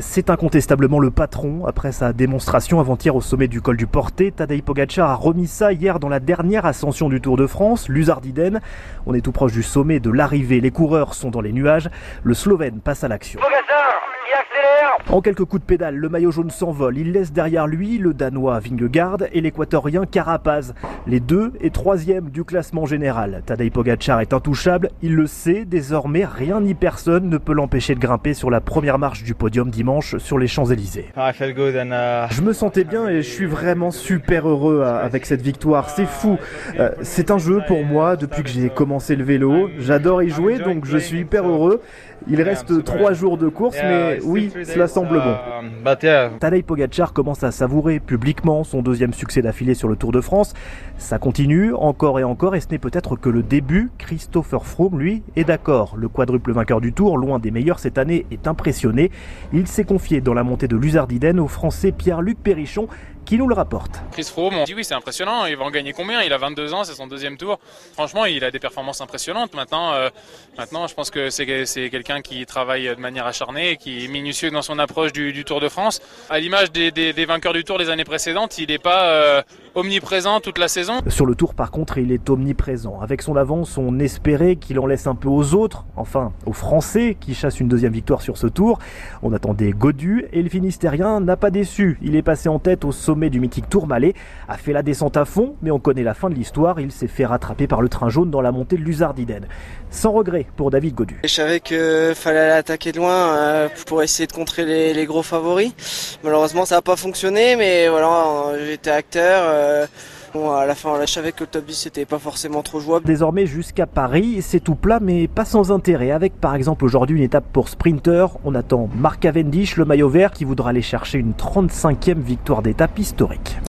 C'est incontestablement le patron après sa démonstration avant-hier au sommet du col du Porté. Tadej Pogacar a remis ça hier dans la dernière ascension du Tour de France, l'Uzardiden. On est tout proche du sommet de l'arrivée. Les coureurs sont dans les nuages. Le Slovène passe à l'action. En quelques coups de pédale, le maillot jaune s'envole. Il laisse derrière lui le Danois Vingegaard et l'Équatorien Carapaz, les deux et troisième du classement général. Tadej Pogacar est intouchable, il le sait, désormais rien ni personne ne peut l'empêcher de grimper sur la première marche du podium dimanche sur les Champs-Élysées. Uh, je me sentais bien et je suis vraiment super heureux euh, avec cette victoire, c'est fou. Euh, c'est un jeu pour moi depuis que j'ai commencé le vélo, j'adore y jouer donc je suis hyper heureux. Il reste trois jours de course mais oui, cela semble bon. Euh, Tadej Pogacar commence à savourer publiquement son deuxième succès d'affilée sur le Tour de France. Ça continue encore et encore et ce n'est peut-être que le début. Christopher Froome, lui, est d'accord. Le quadruple vainqueur du Tour, loin des meilleurs cette année, est impressionné. Il s'est confié dans la montée de l'Uzardiden au Français Pierre-Luc Perrichon qui nous le rapporte. Chris Froome, on dit oui, c'est impressionnant. Il va en gagner combien? Il a 22 ans, c'est son deuxième tour. Franchement, il a des performances impressionnantes. Maintenant, euh, maintenant je pense que c'est quelqu'un qui travaille de manière acharnée, qui est minutieux dans son approche du, Tour de France. À l'image des, vainqueurs du Tour des années précédentes, il n'est pas euh, omniprésent toute la saison. Sur le Tour, par contre, il est omniprésent. Avec son avance, on espérait qu'il en laisse un peu aux autres, enfin aux Français qui chassent une deuxième victoire sur ce Tour. On attendait Godu et le Finistérien n'a pas déçu. Il est passé en tête au sommet du mythique Tourmalet, a fait la descente à fond, mais on connaît la fin de l'histoire. Il s'est fait rattraper par le train jaune dans la montée de l'Uzardiden. Sans regret pour David Godu. Je savais qu'il fallait attaquer de loin euh, pour essayer de contrer les, gros favoris. Malheureusement, ça n'a pas fonctionné, mais voilà, j'étais acteur. Euh, Bon, à la fin, je savais que le top 10 c'était pas forcément trop jouable. Désormais, jusqu'à Paris, c'est tout plat, mais pas sans intérêt. Avec par exemple aujourd'hui une étape pour sprinter. On attend Marc Cavendish, le maillot vert, qui voudra aller chercher une 35e victoire d'étape historique.